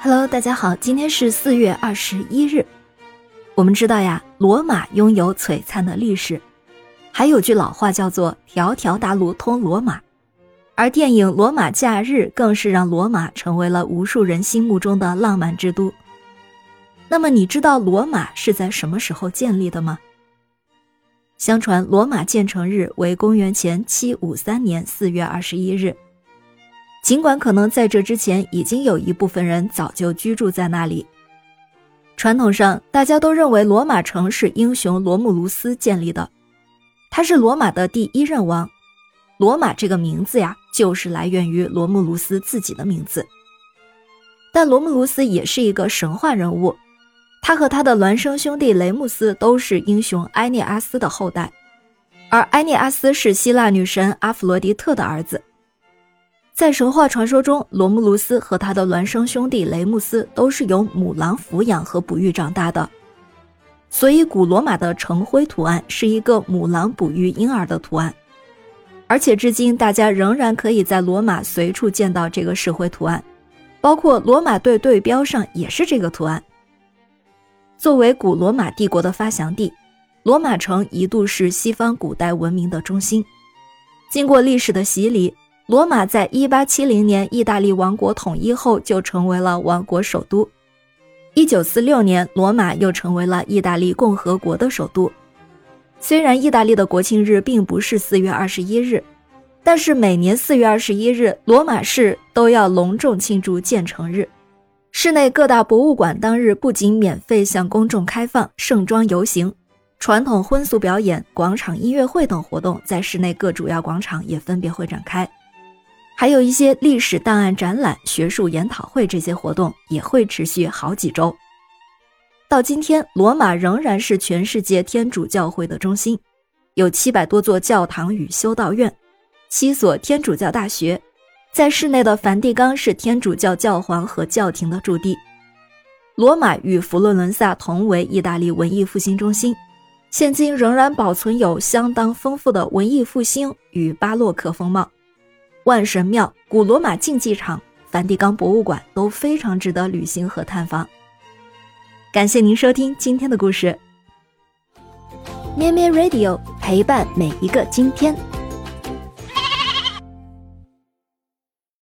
Hello，大家好，今天是四月二十一日。我们知道呀，罗马拥有璀璨的历史，还有句老话叫做“条条大路通罗马”，而电影《罗马假日》更是让罗马成为了无数人心目中的浪漫之都。那么，你知道罗马是在什么时候建立的吗？相传，罗马建成日为公元前七五三年四月二十一日。尽管可能在这之前已经有一部分人早就居住在那里，传统上大家都认为罗马城是英雄罗慕卢斯建立的，他是罗马的第一任王。罗马这个名字呀，就是来源于罗慕卢斯自己的名字。但罗慕卢斯也是一个神话人物，他和他的孪生兄弟雷穆斯都是英雄埃涅阿斯的后代，而埃涅阿斯是希腊女神阿弗罗狄特的儿子。在神话传说中，罗慕卢斯和他的孪生兄弟雷穆斯都是由母狼抚养和哺育长大的，所以古罗马的城徽图案是一个母狼哺育婴儿的图案，而且至今大家仍然可以在罗马随处见到这个石灰图案，包括罗马队队标上也是这个图案。作为古罗马帝国的发祥地，罗马城一度是西方古代文明的中心，经过历史的洗礼。罗马在一八七零年意大利王国统一后就成为了王国首都。一九四六年，罗马又成为了意大利共和国的首都。虽然意大利的国庆日并不是四月二十一日，但是每年四月二十一日，罗马市都要隆重庆祝建成日。市内各大博物馆当日不仅免费向公众开放，盛装游行、传统婚俗表演、广场音乐会等活动在市内各主要广场也分别会展开。还有一些历史档案展览、学术研讨会，这些活动也会持续好几周。到今天，罗马仍然是全世界天主教会的中心，有七百多座教堂与修道院，七所天主教大学。在市内的梵蒂冈是天主教教皇和教廷的驻地。罗马与佛罗伦萨同为意大利文艺复兴中心，现今仍然保存有相当丰富的文艺复兴与巴洛克风貌。万神庙、古罗马竞技场、梵蒂冈博物馆都非常值得旅行和探访。感谢您收听今天的故事，咩咩 Radio 陪伴每一个今天。